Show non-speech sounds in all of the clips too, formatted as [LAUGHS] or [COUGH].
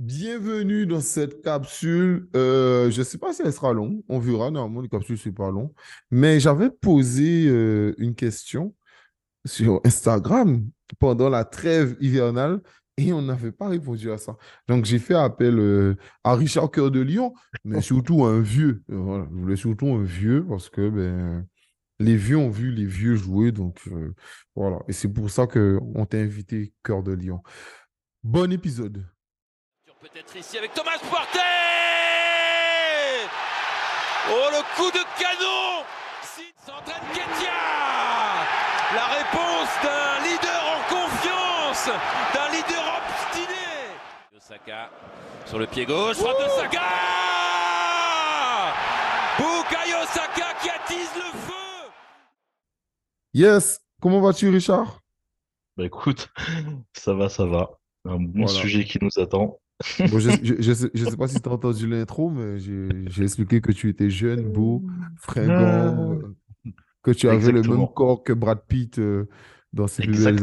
Bienvenue dans cette capsule. Euh, je ne sais pas si elle sera longue. On verra. Normalement, les capsules, c'est pas long. Mais j'avais posé euh, une question sur Instagram pendant la trêve hivernale et on n'avait pas répondu à ça. Donc, j'ai fait appel euh, à Richard Cœur de Lion, mais surtout un vieux. Voilà. Je voulais surtout un vieux parce que ben, les vieux ont vu les vieux jouer. Donc, voilà. Et c'est pour ça qu'on t'a invité Cœur de Lion. Bon épisode. Peut-être ici avec Thomas Partey Oh le coup de canon. S'entraîne Ketia. La réponse d'un leader en confiance, d'un leader obstiné. Osaka sur le pied gauche, frappe de Saka. Bukayo Saka qui attise le feu. Yes, comment vas-tu Richard? Bah écoute, [LAUGHS] ça va, ça va. Un bon sujet qui nous attend je ne sais, pas si tu as entendu l'intro, mais j'ai expliqué que tu étais jeune, beau, fringant, ah. que tu avais le même corps que Brad Pitt euh, dans ses années.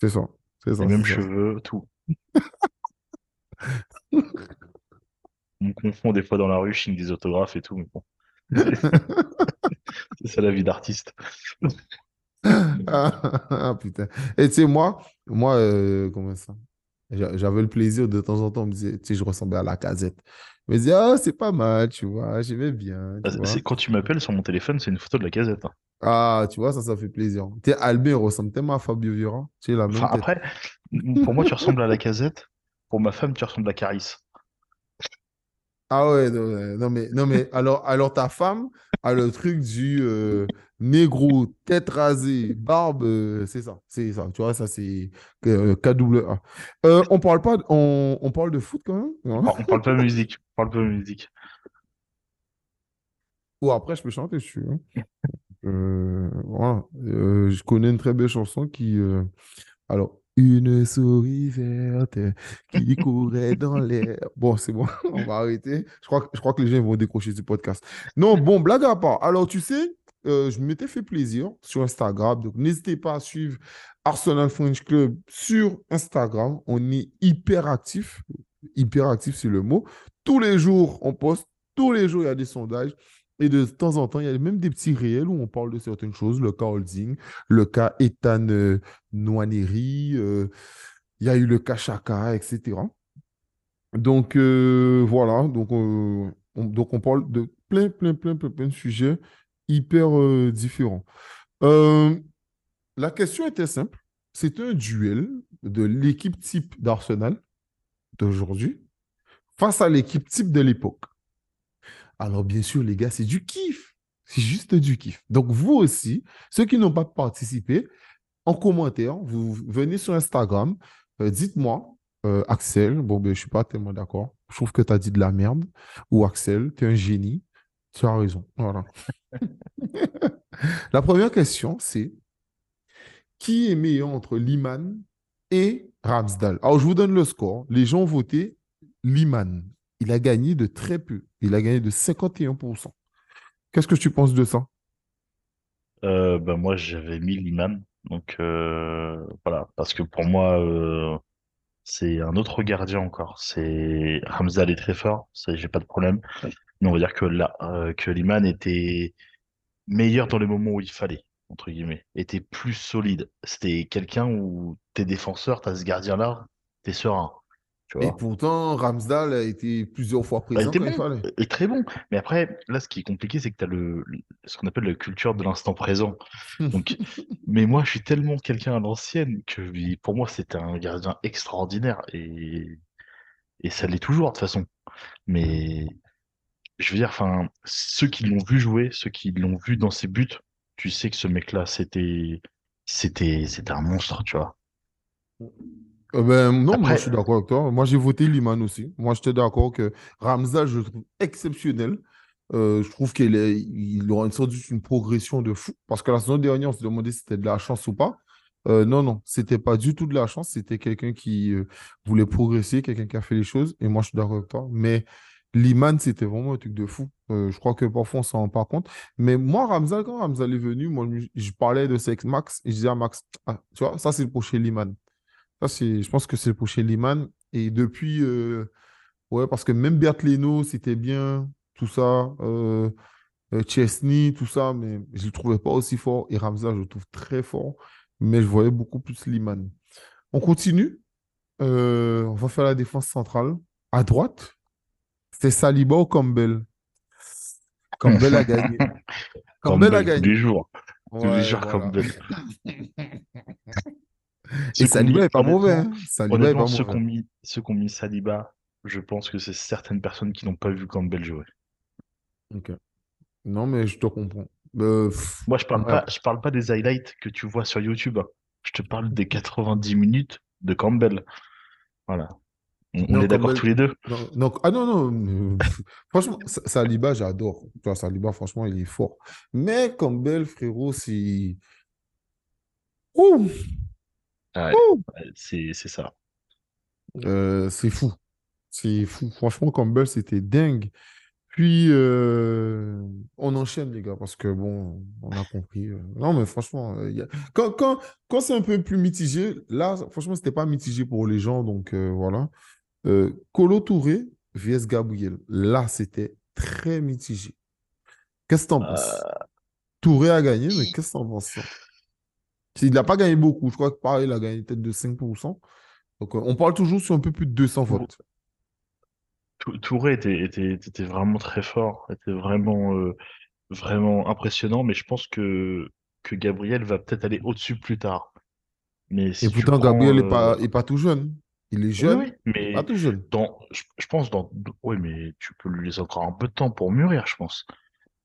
C'est ça. C'est ça. Les mêmes cheveux, tout. [LAUGHS] On me confond des fois dans la rue, je signe des autographes et tout, mais bon. [LAUGHS] c'est ça la vie d'artiste. ah, putain. Et tu sais, moi, moi euh, comment ça? J'avais le plaisir de temps en temps, on me disait, tu sais, je ressemblais à la casette. Je me disais, ah, c'est pas mal, tu vois, j'aimais bien. Ah, quand tu m'appelles sur mon téléphone, c'est une photo de la casette. Hein. Ah, tu vois, ça, ça fait plaisir. Tu sais, Albin ressemble tellement à Fabio Vira. Tu sais, la même après, pour moi, tu ressembles à la casette. Pour ma femme, tu ressembles à Caris. Ah ouais, non, mais, non, mais alors, alors ta femme a le truc du euh, négro, tête rasée, barbe, euh, c'est ça, c'est ça. Tu vois, ça c'est euh, KWA. Euh, on parle pas, on, on, parle de foot quand même On parle pas de musique, on parle pas de musique. Ou après, je peux chanter dessus. Hein. voilà. je connais une très belle chanson qui. alors, une souris verte qui courait dans l'air. Bon, c'est bon, [LAUGHS] on va arrêter. Je crois, je crois que les gens vont décrocher du podcast. Non, bon, blague à part. Alors, tu sais, euh, je m'étais fait plaisir sur Instagram. Donc, n'hésitez pas à suivre Arsenal French Club sur Instagram. On est hyper actif. Hyper actif, c'est le mot. Tous les jours, on poste. Tous les jours, il y a des sondages. Et de temps en temps, il y a même des petits réels où on parle de certaines choses, le cas Holding, le cas Ethan euh, Noaneri, euh, il y a eu le cas Chaka, etc. Donc euh, voilà, donc, on, donc on parle de plein, plein, plein, plein, plein de sujets hyper différents. la question était simple. C'est un duel de l'équipe type d'Arsenal d'aujourd'hui face à l'équipe type de l'époque. Alors, bien sûr, les gars, c'est du kiff. C'est juste du kiff. Donc, vous aussi, ceux qui n'ont pas participé, en commentaire, vous venez sur Instagram, euh, dites-moi, euh, Axel, bon, ben, je ne suis pas tellement d'accord. Je trouve que tu as dit de la merde. Ou Axel, tu es un génie. Tu as raison. Voilà. la première question, c'est qui est meilleur entre Liman et Ramsdal Alors, je vous donne le score. Les gens ont voté Liman il a gagné de très peu. Il a gagné de 51%. Qu'est-ce que tu penses de ça? Euh, ben Moi, j'avais mis Liman. Donc, euh, voilà. Parce que pour moi, euh, c'est un autre gardien encore. C'est est très fort. J'ai pas de problème. On va dire que là, que Liman était meilleur dans les moments où il fallait entre guillemets, était plus solide. C'était quelqu'un où tes défenseurs, t'as ce gardien-là, t'es serein. Et pourtant, Ramsdale a été plusieurs fois bah, présent il fallait. Et très bon. Mais après, là, ce qui est compliqué, c'est que tu as le, ce qu'on appelle la culture de l'instant présent. Donc, [LAUGHS] mais moi, je suis tellement quelqu'un à l'ancienne que pour moi, c'était un gardien extraordinaire. Et, et ça l'est toujours, de toute façon. Mais je veux dire, enfin, ceux qui l'ont vu jouer, ceux qui l'ont vu dans ses buts, tu sais que ce mec-là, c'était, c'était, c'était un monstre, tu vois. Euh, ben, non, moi je suis d'accord avec toi. Moi j'ai voté Liman aussi. Moi j'étais d'accord que Ramza, je le trouve exceptionnel. Euh, je trouve qu'il il aura une sorte une progression de fou. Parce que la saison dernière, on se demandait si c'était de la chance ou pas. Euh, non, non, c'était pas du tout de la chance. C'était quelqu'un qui voulait progresser, quelqu'un qui a fait les choses. Et moi je suis d'accord avec toi. Mais Liman, c'était vraiment un truc de fou. je crois que parfois on s'en rend pas compte. Mais moi, Ramza, quand Ramza est venu, moi, je parlais de sexe Max et je disais à Max, ah, tu vois, ça c'est le prochain Liman. Je pense que c'est pour chez Liman. Et depuis, euh, ouais, parce que même Bert Leno, c'était bien, tout ça. euh, euh, Chesney, tout ça, mais je ne le trouvais pas aussi fort. Et Ramza, je le trouve très fort, mais je voyais beaucoup plus Liman. On continue. Euh, on va faire la défense centrale. À droite, c'est Saliba ou Campbell? Campbell a gagné. [LAUGHS] Campbell a Campbell, tous les gagné. jours. Tous les jours, voilà. Campbell. Et Saliba mis- est pas mauvais. honnêtement- hein. Saliba est pas ceux mauvais. mis, ceux qu'on mis Saliba, je pense que c'est certaines personnes qui n'ont pas vu Campbell jouer. Ok. Non, mais je te comprends. Euh, pff, Moi, je parle ouais. pas, je parle pas des highlights que tu vois sur YouTube. Je te parle des 90 minutes de Campbell. Voilà. On, Non, est d'accord tous les deux? Non, non, ah non, non. euh, [LAUGHS] franchement, Sa- Saliba, j'adore. Saliba, franchement, il est fort. Mais Campbell, frérot, c'est. Ouh, Ouais, ouh, ouais, c'est, ça. euh, c'est fou. C'est fou. Franchement, Campbell, c'était dingue. Puis, euh, on enchaîne, les gars, parce que bon, on a compris. Non, mais franchement, y a- quand, quand, quand c'est un peu plus mitigé, là, franchement, c'était pas mitigé pour les gens, donc euh, voilà. Euh, Kolo Touré vs Gabriel. Là, c'était très mitigé. Qu'est-ce que t'en penses? Touré a gagné, mais qu'est-ce que t'en penses? ça Il n'a pas gagné beaucoup. Je crois que pareil, il a gagné peut-être de 5%. Donc, euh, on parle toujours sur un peu plus de 200 votes. Tou- Touré était, était, était vraiment très fort, était vraiment, euh, vraiment impressionnant, mais je pense que, que Gabriel va peut-être aller au-dessus plus tard. Mais si Et pourtant, prends, Gabriel n'est euh, pas, est pas tout jeune. Il est jeune, oui, mais mais pas tout jeune. dans, je, je pense dans, oui, mais tu peux lui laisser encore un peu de temps pour mûrir, je pense.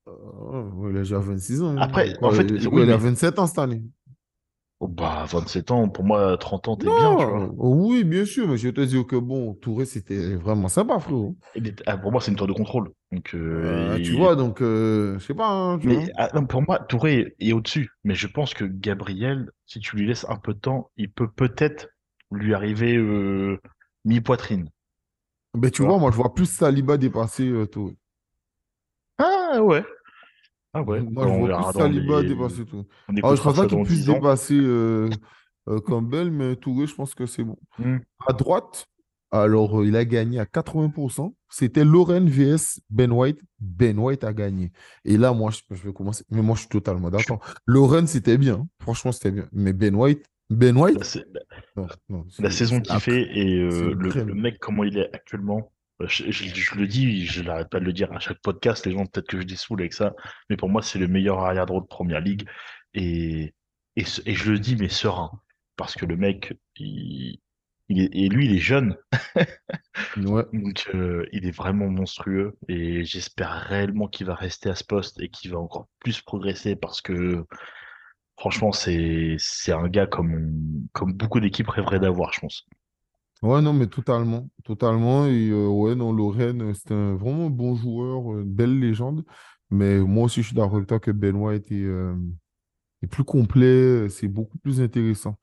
Euh, il a déjà 26 ans. Après, Ouais, en fait, il- oui, il a mais- 27 ans cette année? Oh, bah, 27 ans, pour moi, 30 ans, t'es bien, tu vois. Non, oui, bien sûr, mais je te dis que bon, Touré, c'était vraiment sympa, frérot. Il est- ah, pour moi, c'est une tour de contrôle. Donc, euh, Euh, il- tu vois, donc, euh, je sais pas. hein, tu vois. Mais ah, non, pour moi, Touré est, est au-dessus. Mais je pense que Gabriel, si tu lui laisses un peu de temps, il peut peut-être lui arriver euh, mi-poitrine. Mais tu vois. vois, moi, je vois plus Saliba dépasser euh, Touré. Ah ouais. Ah ouais. Moi, je vois plus Saliba les- dépasser Touré. On Alors, je écoutera pense pas qu'il puisse 10 ans. dépasser euh, euh, Campbell, mais Touré, je pense que c'est bon. Hmm. À droite, alors, il a gagné à 80%. C'était Lauren vs Ben White. Ben White a gagné. Et là, moi, je, je vais commencer. Mais moi, je suis totalement d'accord. Lauren, c'était bien. Franchement, c'était bien. Mais Ben White, Ben White, La, sa- non, non, la c'est- saison qu'il fait et euh, le, mec, comment il est actuellement. euh, Je, je- je le dis, je n'arrête pas de le dire à chaque podcast. Les gens, peut-être que je les saoule avec ça. Mais pour moi, c'est le meilleur arrière-droit de première ligue. Et, et, et je le dis, mais serein. Parce que le mec, il, il est, et lui, il est jeune. [LAUGHS] Ouais. Donc, euh, il est vraiment monstrueux et j'espère réellement qu'il va rester à ce poste et qu'il va encore plus progresser parce que, franchement, c'est, c'est un gars comme, beaucoup d'équipes rêveraient d'avoir, je pense. Ouais, non, mais totalement. Totalement. Et euh, ouais, non, Lauren, euh, c'était un vraiment bon joueur, euh, une belle légende. Mais moi aussi, je suis d'accord avec toi que Ben White est, euh, est plus complet, c'est beaucoup plus intéressant.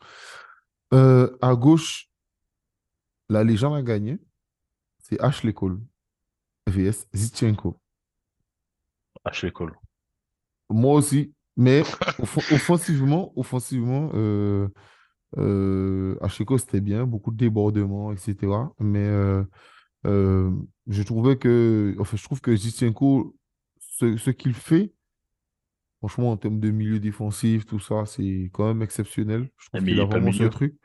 Euh, à gauche, la légende a gagné. C'est Ashley Cole vs Zichenko. Ashley Cole. Moi aussi, mais offen- offensivement, offensivement, euh, euh, c'était bien, beaucoup de débordements, etc. Mais euh, euh, je trouvais que, enfin, je trouve que Zichenko, ce, ce qu'il fait, franchement, en termes de milieu défensif, tout ça, c'est quand même exceptionnel. Je trouve qu'il il a vraiment ce truc.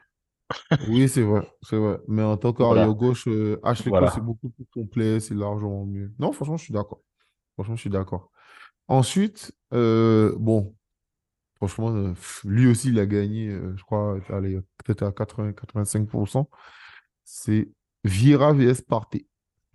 Oui, c'est vrai, c'est vrai. Mais en tant Voilà. qu'arrière gauche, Cole, Voilà. c'est beaucoup plus complet, c'est largement mieux. Non, franchement, je suis d'accord. Franchement, je suis d'accord. Ensuite, euh, bon, franchement, euh, lui aussi, il a gagné, euh, je crois, peut-être à 80-85%. C'est Vieira vs Partey. [LAUGHS]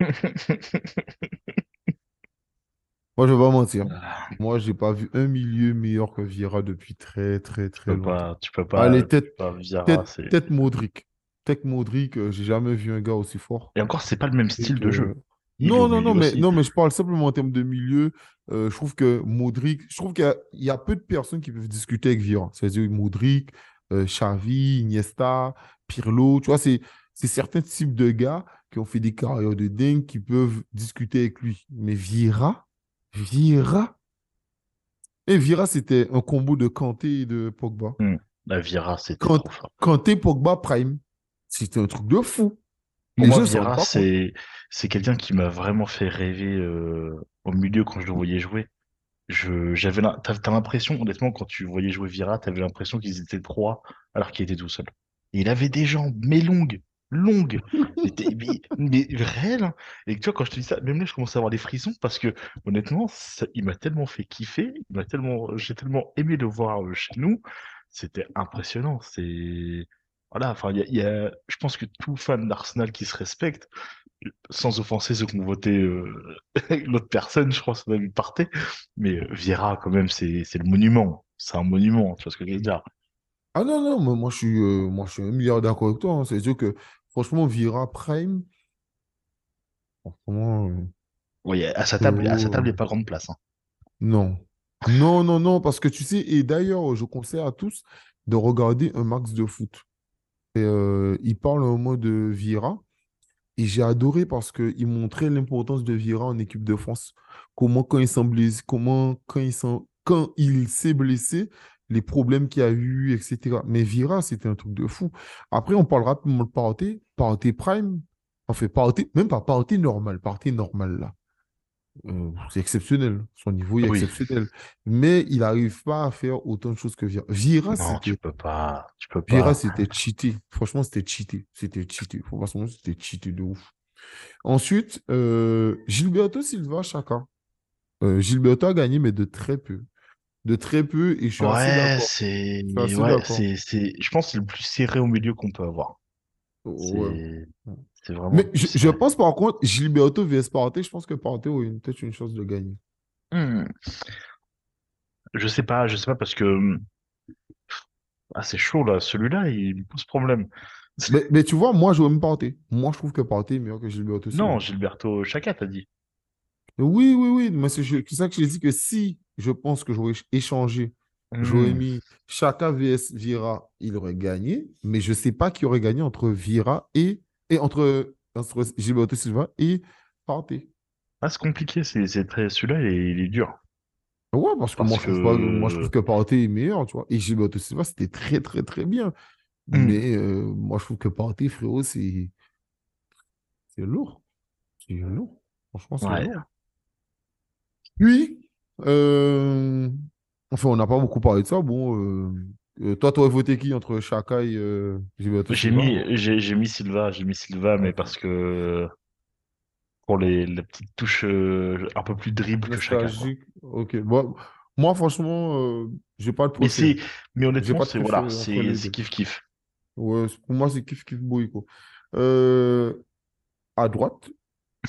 Moi, je vais pas mentir. Ah, Moi, j'ai pas vu un milieu meilleur que Vieira depuis très, très, très longtemps. pas, tu peux pas, Allez, peut-être pas peut-être c'est... peut-être Modric. Peut-être Modric, j'ai jamais vu un gars aussi fort. Et encore, c'est pas le même style de jeu. Non, non, non, mais, aussi. non, mais je parle simplement en termes de milieu. Euh, je trouve que Modric, je trouve qu'il y a, il y a peu de personnes qui peuvent discuter avec Vieira. C'est-à-dire Modric, euh, Xavi, Iniesta, Pirlo. Tu vois, c'est, certains types de gars qui ont fait des carrières de dingue qui peuvent discuter avec lui. Mais Vieira, Vieira. Et Vieira, c'était un combo de Kanté et de Pogba. La Vieira, c'était Quand- trop fort. Kanté, Pogba, Prime. C'était un truc de fou. Pour moi, Vieira, c'est c'est quelqu'un qui m'a vraiment fait rêver euh, au milieu quand je le voyais jouer. Je j'avais t'as t'as l'impression, honnêtement, quand tu voyais jouer Vieira, t'avais l'impression qu'ils étaient trois alors qu'il était tout seul. Et il avait des jambes, mais longues, longues, mais, mais, mais réelles. hein. Et tu vois, quand je te dis ça, même là, je commence à avoir des frissons parce que, honnêtement, ça- il m'a tellement fait kiffer, il m'a tellement, j'ai tellement aimé le voir euh, chez nous. C'était impressionnant. C'est voilà, enfin, y a, il y a- je pense que tout fan d'Arsenal qui se respecte, sans offenser ceux qui ont voté euh, [LAUGHS] l'autre personne, je crois que ça doit lui partait, mais euh, Vieira, quand même, c'est le monument. C'est un monument, tu vois ce que je veux dire? Ah non, non, moi, moi, je suis, euh, moi, je suis un milliard d'accord avec toi. hein. C'est sûr que, franchement, Vira Prime, franchement, euh, Oui, à sa table, à sa table, il n'y a pas grande place. hein. non. Non, non, non, parce que tu sais, et d'ailleurs, je conseille à tous de regarder un max de foot. Euh, il parle un moment de Vira, et j'ai adoré parce qu'il montrait l'importance de Vira en équipe de France. Comment, quand il s'est blessé, comment, quand il quand il s'est blessé, les problèmes qu'il y a eu, etc. Mais Vira, c'était un truc de fou. Après, on parlera de Partey, Partey Prime, enfin, Partey, même pas Partey normal, Partey normal, là. Euh, c'est exceptionnel. Son niveau est Oui, exceptionnel. Mais il n'arrive pas à faire autant de choses que Vira. Vira, non, tu c'était peux pas, tu peux pas. c'était cheaté. Franchement, c'était cheaté. C'était cheaté. Faut pas se c'était cheaté de ouf. Ensuite, euh, Gilberto Silva, Chaka. Euh, Gilberto a gagné, mais de très peu. De très peu, et je suis Ouais, assez ouais, d'accord. c'est, je pense que c'est le plus serré au milieu qu'on peut avoir. Ouais. C'est, vraiment Mais je, je pense par contre, Gilberto vs Partey, je pense que Partey une- peut-être une chance de gagner. Hmm. Je sais pas, je sais pas parce que, hum, ah, c'est chaud là. Celui-là, il me pose problème. Mais, mais tu vois, moi, je même Partey. Moi, je trouve que Partey est meilleur que Gilberto. Non, Gilberto Chaka, t'as dit. Oui, oui, oui. Mais c'est ça que je dis que si je pense que j'aurais échangé J'aurais Hmm. mis Chaka vs Vira, il aurait gagné, mais je ne sais pas qui aurait gagné entre Vira et, et entre, entre Gilberto Silva et Partey. Ah, c'est compliqué, c'est c'est très, celui-là, il est, il est dur. Ouais, parce que moi, je trouve pas, moi, je trouve que, Partey est meilleur, tu vois. Et Gilberto Silva, c'était très, très, très bien. hmm, Mais euh, moi, je trouve que Partey, frérot, c'est c'est lourd. C'est lourd. Franchement, c'est ouais. lourd. Puis, euh, enfin, on n'a pas beaucoup parlé de ça. Bon, euh, euh, toi, tu aurais voté qui entre Chaka et euh, J'ai mis, j'ai, mis Silva, j'ai mis Silva, mais parce que pour les, les petites touches euh, un peu plus dribble que Chaka. Ok. Bon, moi, franchement, j'ai pas de Mais c'est, mais J'ai honnêtement, c'est voilà, c'est kiff kiff. Ouais, pour moi, c'est kiff kiff boy, quoi. À droite,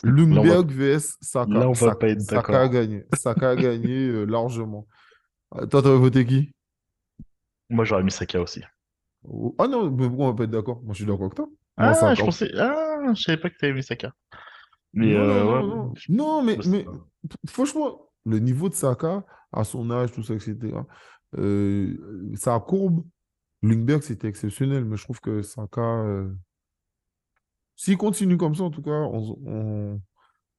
va, Lundberg vs Saka. là, on va Saka, pas être Saka a gagné. Saka a gagné largement. Euh, Toi, t'aurais voté qui? Moi, j'aurais mis Saka aussi. Oh, Ah non, mais pourquoi on va pas être d'accord? Moi, je suis d'accord avec toi. Moi, Ah, je pensais, ah, je savais pas que t'avais mis Saka. Mais Non, euh, non, ouais, non. Non, mais, mais franchement, le niveau de Saka, à son âge, tout ça, etc., euh, sa courbe, Lundberg, c'était exceptionnel, mais je trouve que Saka, euh, s'il continue comme ça, en tout cas, on, on-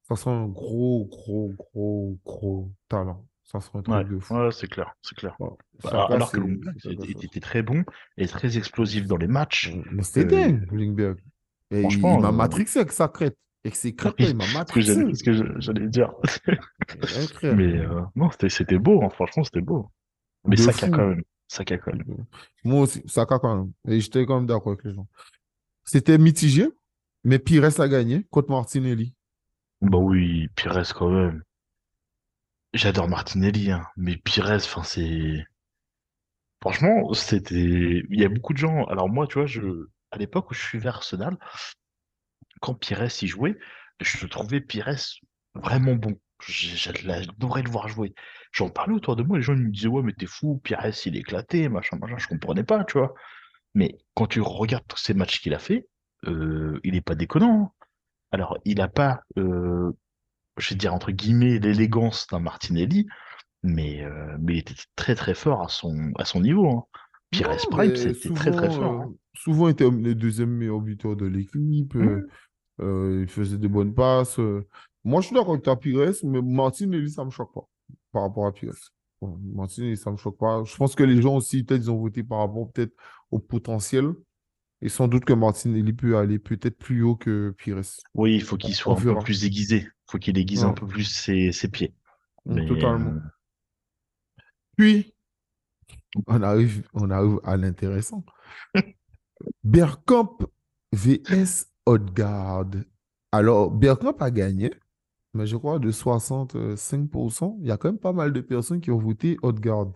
ça sera un gros, gros, gros, gros talent. Ça sera un ouais, truc de fou. ouais, c'est clair, c'est clair. Bah, alors que c'est Lundberg c'est était, très bon et très explosif dans les matchs. Mais c'était Euh, dingue, Lundberg. Et il, il franchement, m'a euh, matrixé avec sa crête. Avec ses crêtes, là, oui, il m'a que matrixé. ce que j'allais dire. [LAUGHS] Mais euh, non, c'était, beau, hein, franchement, c'était beau. Mais Saka quand même, Saka quand même. Moi aussi, Saka quand même. Et j'étais quand même d'accord avec les gens. C'était mitigé, mais Pires a gagné contre Martinelli. Bah oui, Pires quand même. J'adore Martinelli, hein, mais Pires, enfin c'est, franchement, c'était, il y a beaucoup de gens. Alors moi, tu vois, je, à l'époque où je suivais Arsenal, quand Pires y jouait, je trouvais Pires vraiment bon. J'adorais le voir jouer. J'en parlais autour de moi, les gens me disaient, ouais, mais t'es fou, Pires, il est éclaté, machin, machin, je comprenais pas, tu vois. Mais quand tu regardes tous ces matchs qu'il a fait, euh, il est pas déconnant. hein. Alors, il a pas, euh, je vais dire entre guillemets, l'élégance d'un Martinelli, mais, euh, mais il était très très fort à son, à son niveau. Hein. Pires Non, Prime, c'était très très fort. euh, hein. souvent il était le deuxième meilleur buteur de l'équipe. euh, Mmh. euh, il faisait des bonnes passes. euh. Moi, je suis d'accord avec Pires, mais Martinelli, ça me choque pas par rapport à Pires. Martinelli, ça me choque pas. Je pense que les gens aussi, peut-être, ils ont voté par rapport peut-être au potentiel. Et sans doute que Martinelli peut aller peut-être plus haut que Pires. Oui, il faut qu'il soit un peu plus aiguisé. Il faut qu'il aiguise un peu plus ses, ses pieds. Mais totalement. euh, Puis, on arrive, on arrive à l'intéressant. [LAUGHS] Bergkamp vs Odegaard. Alors, Bergkamp a gagné, mais je crois de 65%. Il y a quand même pas mal de personnes qui ont voté Odegaard.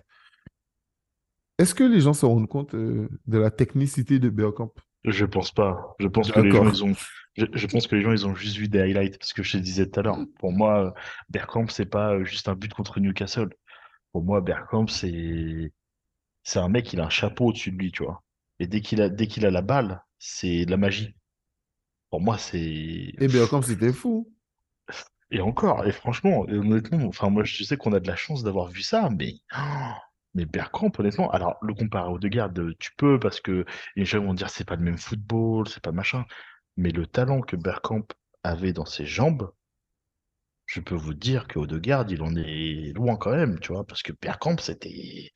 Est-ce que les gens se rendent compte euh, de la technicité de Bergkamp? Je pense pas. Je pense que les gens, ils ont, je, je pense que les gens, ils ont juste vu des highlights. Ce que je te disais tout à l'heure. Pour moi, euh, Bergkamp, c'est pas euh, juste un but contre Newcastle. Pour moi, Bergkamp, c'est, c'est un mec, il a un chapeau au-dessus de lui, tu vois. Et dès qu'il a, dès qu'il a la balle, c'est de la magie. Pour moi, c'est, Et Bergkamp, c'était fou. et encore, et franchement, honnêtement, enfin, moi, je sais qu'on a de la chance d'avoir vu ça, mais, oh, mais Bergkamp, honnêtement, alors, le comparer au Odegaard, euh, tu peux, parce que les gens vont dire c'est pas le même football, c'est pas machin, mais le talent que Bergkamp avait dans ses jambes, je peux vous dire que Odegaard, il en est loin quand même, tu vois, parce que Bergkamp, c'était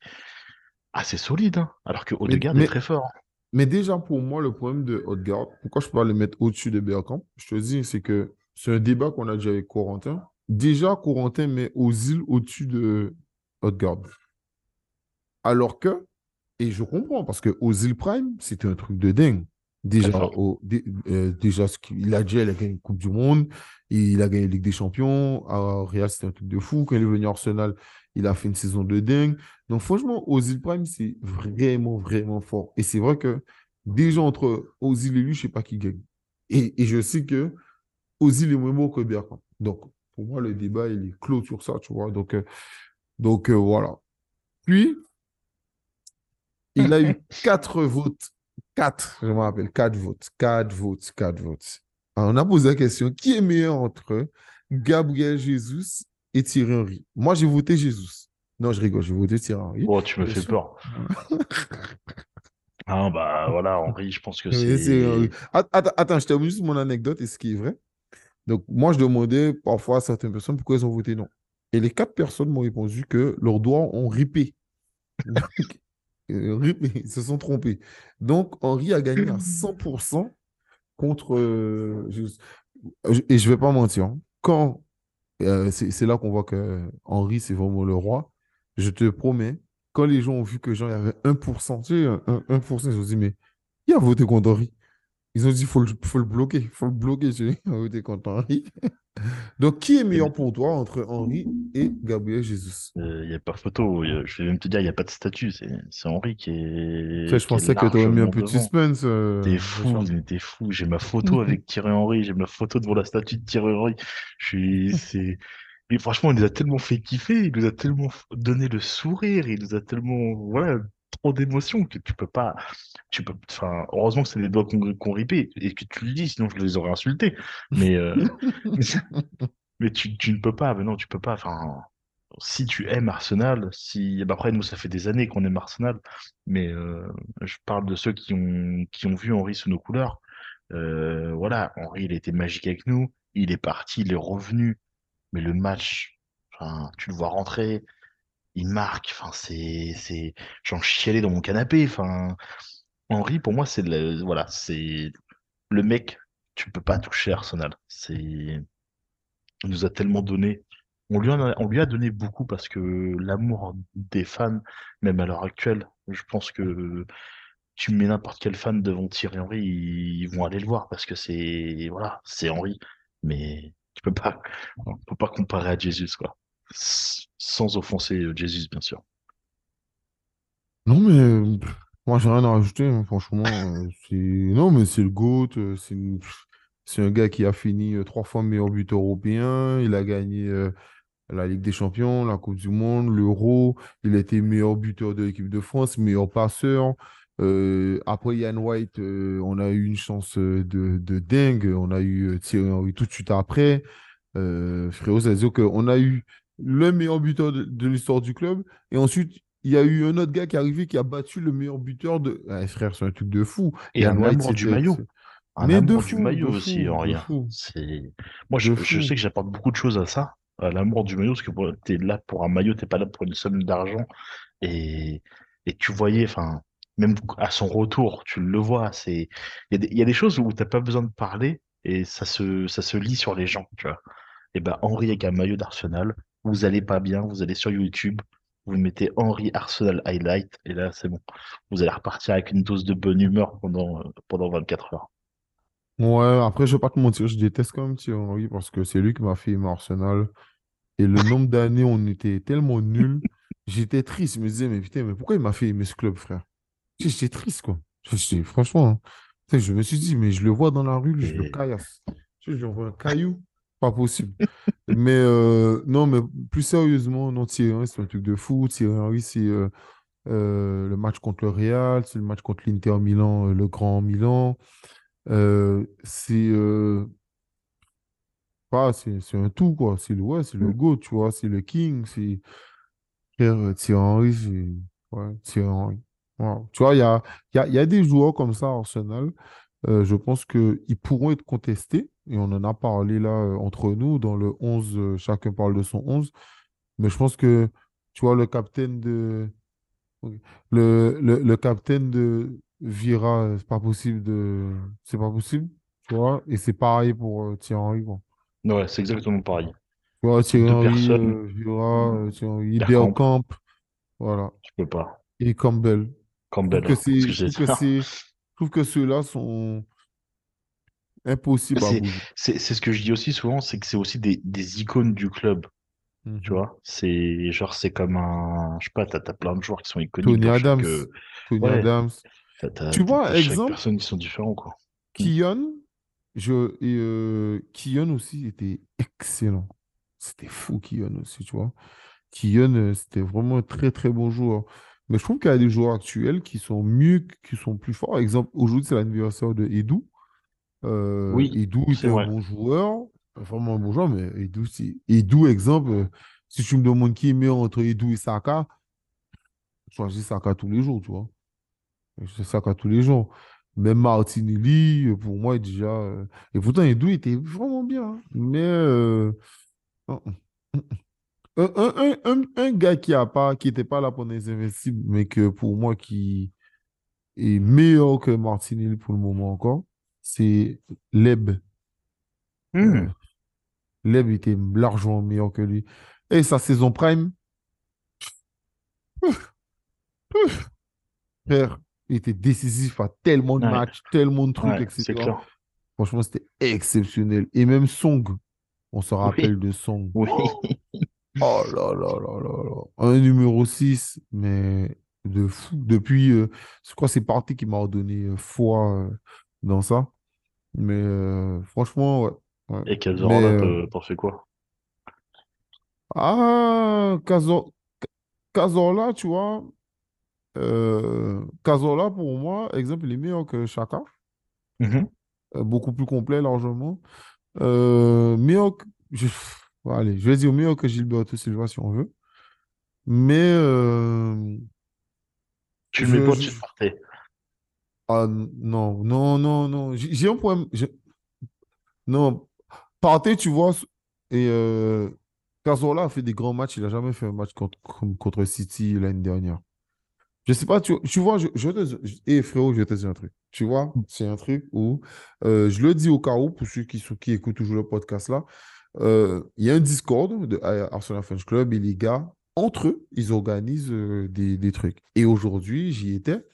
assez solide, hein, alors que Mais, Odegaard est très fort. mais déjà, pour moi, le problème de Odegaard, pourquoi je peux pas le mettre au-dessus de Bergkamp? Je te dis, c'est que c'est un débat qu'on a déjà avec Corentin. Déjà, Corentin met Ozil au-dessus de Odegaard. Alors que, et je comprends, parce que Ozil Prime, c'était un truc de dingue. Déjà, au, euh, déjà ce qu'il a déjà il a gagné une Coupe du Monde, il a gagné la Ligue des Champions. À Real, c'était un truc de fou. Quand il est venu à Arsenal, il a fait une saison de dingue. Donc, franchement, Ozil Prime, c'est vraiment, vraiment fort. Et c'est vrai que déjà entre Ozil et lui, je ne sais pas qui gagne. Et, et je sais que Ozil est moins bon que Bergkamp. Donc, pour moi, le débat, il est clos sur ça, tu vois. Donc, euh, donc euh, voilà. Puis, il a eu quatre votes. Quatre, je me rappelle, quatre votes. Quatre votes, quatre votes. Alors, on a posé la question, qui est meilleur entre Gabriel Jesus et Thierry Henry? Moi, j'ai voté Jesus. Non, je rigole, j'ai voté Thierry Henry. Oh, tu me fais peur. [LAUGHS] Ah, bah, voilà, Henri, je pense que Henry. c'est, Att- Attends, attends, je termine juste mon anecdote et ce qui est vrai. Donc, moi, je demandais parfois à certaines personnes pourquoi ils ont voté non. Et les quatre personnes m'ont répondu que leurs doigts ont ripé. [LAUGHS] Donc, ripé, ils se sont trompés. Donc, Henri a gagné à [CLEARS THROAT] 100% contre. euh. Et je ne vais pas mentir. hein. Quand euh, c'est là qu'on voit que Henri, c'est vraiment le roi, je te promets, quand les gens ont vu que genre, il y avait 1%, tu sais, un, un- 1%, ils ont dit, mais qui a voté contre Henri? Ils ont dit, il faut le, faut le bloquer, il faut le bloquer, a voté contre Henri. Donc, qui est meilleur pour toi entre Henri et Gabriel Jesus? il n'y a pas photo. Je vais même te dire, il n'y a pas de statut. C'est Henri qui est, je qui est pensais que tu aurais mis un peu de suspense. euh, T'es fou, t'es fou. J'ai ma photo avec [LAUGHS] Thierry Henry, j'ai ma photo devant la statue de Thierry Henry. Je suis, c'est, mais franchement, il nous a tellement fait kiffer, il nous a tellement donné le sourire, il nous a tellement, voilà, trop d'émotions que tu peux pas, tu peux, enfin, heureusement que c'est les doigts qu'on qu'on ripé et que tu le dis, sinon je les aurais insultés. Mais, euh, [LAUGHS] mais tu, tu ne peux pas, mais non, tu peux pas. Enfin, si tu aimes Arsenal, si, bah après nous ça fait des années qu'on aime Arsenal, mais euh, je parle de ceux qui ont qui ont vu Henri sous nos couleurs. Euh, voilà, Henri il était magique avec nous, il est parti, il est revenu, mais le match, tu le vois rentrer, il marque, enfin c'est j'en chialais dans mon canapé, enfin Henri pour moi c'est le, voilà c'est le mec, tu peux pas toucher Arsenal, c'est il nous a tellement donné. On lui a, donné beaucoup parce que l'amour des fans, même à l'heure actuelle, je pense que tu mets n'importe quel fan devant Thierry Henry, ils, vont aller le voir parce que c'est voilà, c'est Henry. Mais tu peux pas, pas comparer à Jesus quoi. Sans offenser euh, Jesus bien sûr. Non, mais moi, j'ai rien à rajouter, hein, franchement. euh. Non, mais c'est le GOAT. euh, C'est un gars qui a fini trois fois meilleur buteur européen. Il a gagné la Ligue des Champions, la Coupe du Monde, l'Euro. Il a été meilleur buteur de l'équipe de France, meilleur passeur. Après Ian White, on a eu une chance de, dingue. On a eu Thierry Henry tout de suite après. Frérot, ça veut dire qu'on a eu le meilleur buteur de, de l'histoire du club. Et ensuite, il y a eu un autre gars qui est arrivé qui a battu le meilleur buteur de. Ouais, frère, c'est un truc de fou. Et un White, amour du maillot. Mais de amour du fou, maillot aussi, fou, de hein. fou. C'est, moi je, fou. sais que j'apporte beaucoup de choses à ça, à l'amour du maillot, parce que bon, t'es là pour un maillot, t'es pas là pour une somme d'argent. Et, et tu voyais, enfin, même à son retour, tu le vois. C'est, il y a des, il y a des choses où t'as pas besoin de parler et ça se, ça se lit sur les gens, tu vois. Et ben, Henri avec un maillot d'Arsenal, vous allez pas bien, vous allez sur YouTube, vous mettez Henri Arsenal Highlight et là, c'est bon. Vous allez repartir avec une dose de bonne humeur pendant, euh, pendant 24 heures. Ouais, après, je vais pas te mentir, je déteste quand même Thierry Henry parce que c'est lui qui m'a fait aimer Arsenal. Et le nombre d'années où on était tellement nuls, j'étais triste. Je me disais, mais putain, mais pourquoi il m'a fait aimer ce club, frère? J'étais triste, quoi. J'étais- franchement, hein. Je me suis dit, mais je le vois dans la rue, je le caillasse. Je lui envoie un caillou, pas possible. Mais euh, non, mais plus sérieusement, non, Thierry Henry, c'est un truc de fou. Thierry Henry, c'est euh, euh, le match contre le Real, c'est le match contre l'Inter Milan, le Grand Milan. C'est pas, c'est un tout, quoi. C'est le, ouais, c'est le Mm. GOAT, tu vois. C'est le King. C'est Thierry Henry. c'est- Ouais, Thierry Henry. Wow. Tu vois, il y a, y a, y a des joueurs comme ça à Arsenal. Euh, je pense qu'ils pourront être contestés. Et on en a parlé là euh, entre nous. Dans le 11 euh, chacun parle de son 11. Mais je pense que, tu vois, le capitaine de. Le, le, le capitaine de Vira, c'est pas possible de. C'est pas possible. Tu vois. Et c'est pareil pour Thierry Henry, ouais, c'est exactement pareil. Tu vois, Thierry Henry, Vira, euh, Thierry Henry, Bergkamp, Bergkamp, voilà. je peux pas. Et Campbell. Campbell, que hein, c'est, je trouve que ceux-là sont impossibles à C'est, bouger. c'est, c'est ce que je dis aussi souvent, c'est que c'est aussi des, des icônes du club, tu Mhm. vois. C'est genre, c'est comme un, je sais pas, t'as, plein de joueurs qui sont iconiques Tony dans chaque, Adams. euh, Tony ouais, Adams. Tu vois, exemple, personne qui sont différents, quoi. Mm. Kion, je, et, euh, Kion aussi était excellent. C'était fou, Kion aussi, tu vois. Kion, euh, c'était vraiment un très, très bon joueur. Mais je trouve qu'il y a des joueurs actuels qui sont mieux, qui sont plus forts. Exemple, aujourd'hui, c'est l'anniversaire de Edu. Euh, Oui, Edu c'est était un vrai. bon joueur, vraiment un bon joueur, mais Edu, c'est... Edu, exemple, euh, si tu me demandes qui est meilleur entre Edu et Saka, je choisis Saka tous les jours, tu vois. Je Saka tous les jours. Même Martinelli, euh, pour moi, est déjà. euh, Et pourtant, Edu était vraiment bien. hein. Mais euh, un, un, un- un- gars qui a pas, qui n'était pas là pendant les Invincibles, mais que pour moi, qui est meilleur que Martinelli pour le moment encore, c'est Leb. Euh, Hmm. Leb était largement meilleur que lui. Et sa saison prime, frère, il était décisif à tellement de Ouais, matchs, tellement de trucs, ouais, etc. Franchement, c'était exceptionnel. Et même Song, on se rappelle Oui, de Song. oui. [LAUGHS] Oh [LAUGHS] là là là là là. Un numéro 6, mais de fou. Depuis, euh, je crois que c'est Partey qui m'a ordonné euh, foi euh, dans ça. Mais euh, franchement, ouais. ouais. Et Cazorla, t'en fais quoi? ah, Cazor- Cazorla, tu vois, Cazorla, pour moi, exemple, il est meilleur que Chaka. Euh, beaucoup plus complet, largement. Meilleur que- je- bon, allez, je vais dire meilleur que Gilberto Silva si on veut. Mais euh, Tu le mets au-dessus de Partey. ah, non, non, non, non. J'ai un problème. Non, Partey, tu vois, et euh, Cazorla a fait des grands matchs. Il n'a jamais fait un match contre, contre City l'année dernière. Je sais pas, tu, tu vois, je, je te je- eh, frérot, je vais te dire un truc. Tu vois, c'est un truc où euh, je le dis au cas où, pour ceux qui, qui écoutent toujours le podcast là, euh, il y a un Discord de Arsenal Fans Club et les gars, entre eux, ils organisent euh, des, des trucs. Et aujourd'hui, j'y étais.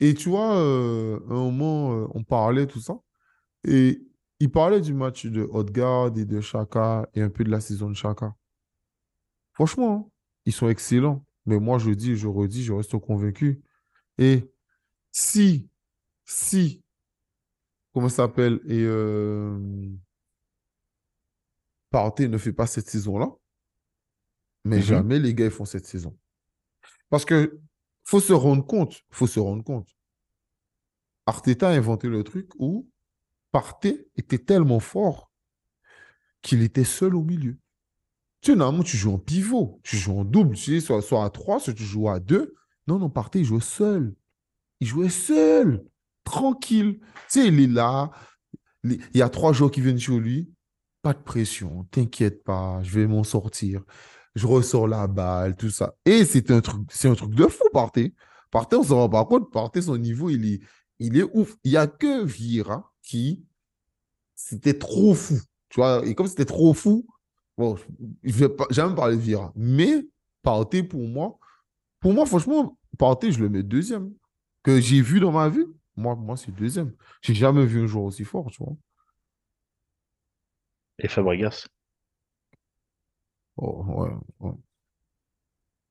Et tu vois, euh, à un moment, on parlait, tout ça. Et ils parlaient du match de Odegaard et de Chaka et un peu de la saison de Chaka. Franchement, hein, ils sont excellents. Mais moi, je dis, je redis, je reste convaincu. Et si, si, comment ça s'appelle, et Partey ne fait pas cette saison-là, mais Mhm. jamais les gars ils font cette saison. Parce que faut se rendre compte, faut se rendre compte. Arteta a inventé le truc où Partey était tellement fort qu'il était seul au milieu. Tu sais, normalement, tu joues en pivot, tu joues en double, tu sais, soit, soit à 3, soit tu joues à 2. Non, non, Partey, il jouait seul. Il jouait seul, tranquille. Tu sais, il est là. Il y a trois joueurs qui viennent sur lui. Pas de pression, t'inquiète pas, je vais m'en sortir. Je ressors la balle, tout ça. Et c'est un truc, c'est un truc de fou, Partey. Partey, on s'en rend pas compte. Partey, son niveau, il est, il est ouf. Il n'y a que Vieira qui, c'était trop fou. Tu vois, et comme c'était trop fou, bon, je vais pas jamais parler de Vieira. Mais Partey, pour moi, pour moi, franchement, Partey, je le mets deuxième. Que j'ai vu dans ma vie, moi, moi c'est deuxième. J'ai jamais vu un joueur aussi fort, tu vois. Et Fabregas. Oh, ouais, ouais.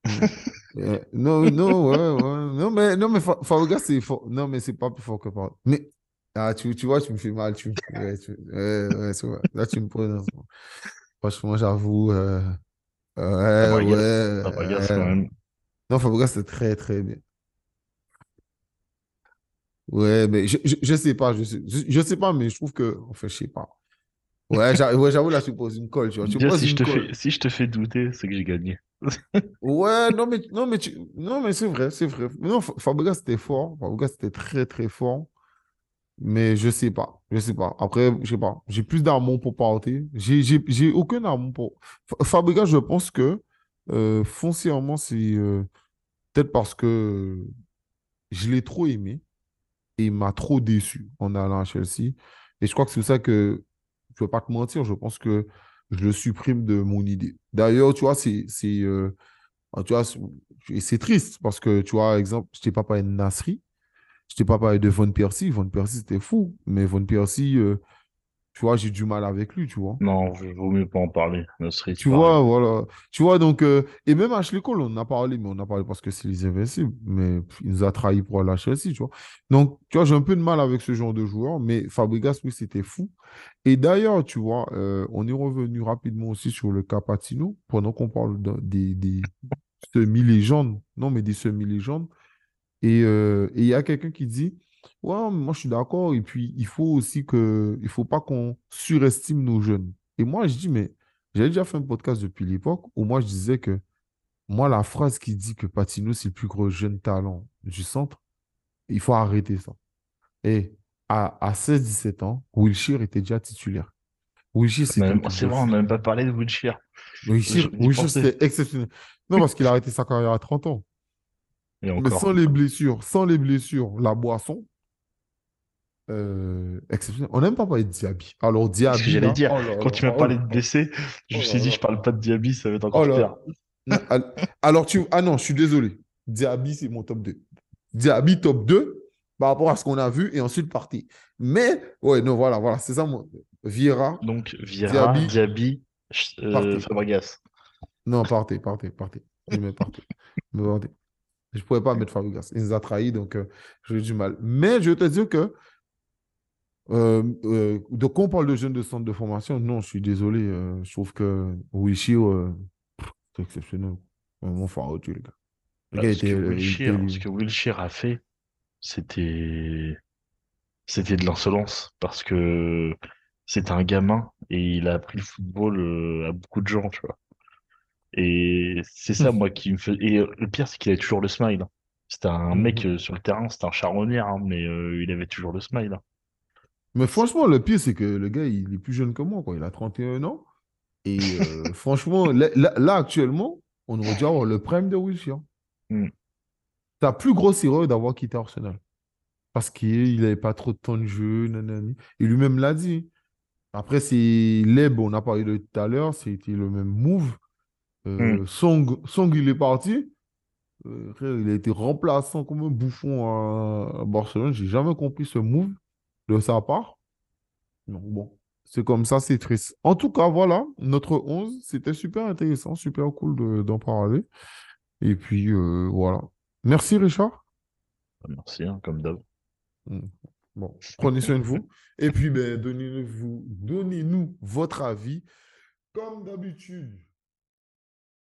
[LAUGHS] Euh, non, non, ouais, ouais. Non, mais, non, mais Fa- Fabregas, c'est fort. Non, mais c'est pas plus fort que Partey. Mais, ah, tu, tu vois, tu me fais mal. Tu, ouais, tu- ouais, ouais, c'est vrai. Là, tu me prends. Franchement, j'avoue. euh, ouais, Fabregas, ouais. Fabregas, quand même. Non, Fabregas, c'est très, très bien. Ouais, mais je, je, je sais pas. Je sais, je, je sais pas, mais je trouve que. Enfin, je sais pas. Ouais, j'a- ouais, j'avoue, là, tu poses une colle, tu vois. Tu poses si je te colle. fais, si je te fais douter, c'est que j'ai gagné. Ouais, non, mais, non, mais, tu- non, mais c'est vrai, c'est vrai. Non, Fa- Fabregas, c'était fort. Fabregas, c'était très, très fort. Mais je sais pas. Je sais pas. Après, je sais pas. J'ai plus d'amour pour Partey. J'ai, aucun amour pour. Fa- Fabregas, je pense que euh, foncièrement, c'est euh, peut-être parce que je l'ai trop aimé et il m'a trop déçu en allant à Chelsea. Et je crois que c'est pour ça que, je ne vais pas te mentir, je pense que je le supprime de mon idée. D'ailleurs, tu vois, c'est, c'est, euh, triste parce que, tu vois, exemple, je t'ai pas parlé de Nasri, je t'ai pas parlé de Von Persie. Von Persie, c'était fou. Mais Von Persie, euh, tu vois, j'ai du mal avec lui, tu vois. Non, v- vaut mieux pas en parler. Nasri, c'est Tu vois, voilà. Tu vois, donc, euh, et même Ashley Cole, on en a parlé, mais on a parlé parce que c'est les Invincibles. Mais il nous a trahis pour aller à Chelsea, tu vois. Donc, tu vois, j'ai un peu de mal avec ce genre de joueur, mais Fabregas, oui, c'était fou. Et d'ailleurs, tu vois, euh, on est revenu rapidement aussi sur le cas Patino, pendant qu'on parle de- des, des semi-légendes. Non, mais des semi-légendes. Et euh, et il y a quelqu'un qui dit, ouais, moi je suis d'accord. Et puis, il faut aussi que, il faut pas qu'on surestime nos jeunes. Et moi, je dis, mais j'avais déjà fait un podcast depuis l'époque où moi je disais que, moi, la phrase qui dit que Patino, c'est le plus gros jeune talent du centre, il faut arrêter ça. Et à, à 16-17 ans, Wilshere était déjà titulaire. Truc C'est vrai, on n'a même pas parlé de Wilshere, pensais. c'était exceptionnel. Non, parce qu'il a arrêté sa carrière à 30 ans. Et Mais sans les blessures, sans les blessures, la boisson, euh, exceptionnel. On n'aime pas parler de Diaby. Alors, C'est ce que Diaby, j'allais là, dire. oh Quand tu m'as oh parlé de blessé, je oh me là suis dit, je parle pas de Diaby, ça va être Oh encore là. pire. Alors, tu. Ah non, je suis désolé. Diaby, c'est mon top 2. Diaby, top 2 par rapport à ce qu'on a vu et ensuite parti. Mais, ouais, non, voilà, voilà, c'est ça. Mon... Vieira, Donc, Vieira, Diaby, Diaby, euh. Fabregas. Non, partez, partez, partez. Je partez. Je ne pourrais pas mettre Fabregas. Il nous a trahis, donc euh, j'ai eu du mal. Mais je vais te dire que, euh, euh, de on parle de jeunes de centre de formation, non, je suis désolé. euh, je trouve que Wilshere, euh, c'est exceptionnel. Vraiment fort au-dessus, le gars. Le Bah, gars ce que était, euh, il était Wilshere, ce libre. que Wilshere a fait, c'était, c'était de l'insolence parce que c'était un gamin et il a appris le football euh, à beaucoup de gens, tu vois. Et c'est ça, moi, qui me fait. Et euh, le pire, c'est qu'il avait toujours le smile. C'était un mec Mhm. euh, sur le terrain, c'était un charronnière, hein, mais euh, il avait toujours le smile. Mais franchement, le pire, c'est que le gars, il est plus jeune que moi, quoi. Il a 31 ans. Et euh, [LAUGHS] franchement, là, là- actuellement, on aurait dû avoir le prime de Wilshere. Mm. Ta plus grosse erreur d'avoir quitté Arsenal. Parce qu'il n'avait pas trop de temps de jeu, nanani. Et lui-même l'a dit. Après, c'est Leb, on a parlé de tout à l'heure, c'était le même move. Euh, Mm. Song, Song, il est parti. Euh, il a été remplaçant comme un bouffon à, à Barcelone. J'ai jamais compris ce move de sa part. Donc bon, c'est comme ça, c'est triste. En tout cas, voilà, notre 11, c'était super intéressant, super cool de- d'en parler. Et puis, euh, voilà. Merci, Richard. Merci, hein, comme d'hab. Mm. Bon, prenez soin de vous. Et puis, ben, donnez-nous donnez-nous votre avis, comme d'habitude.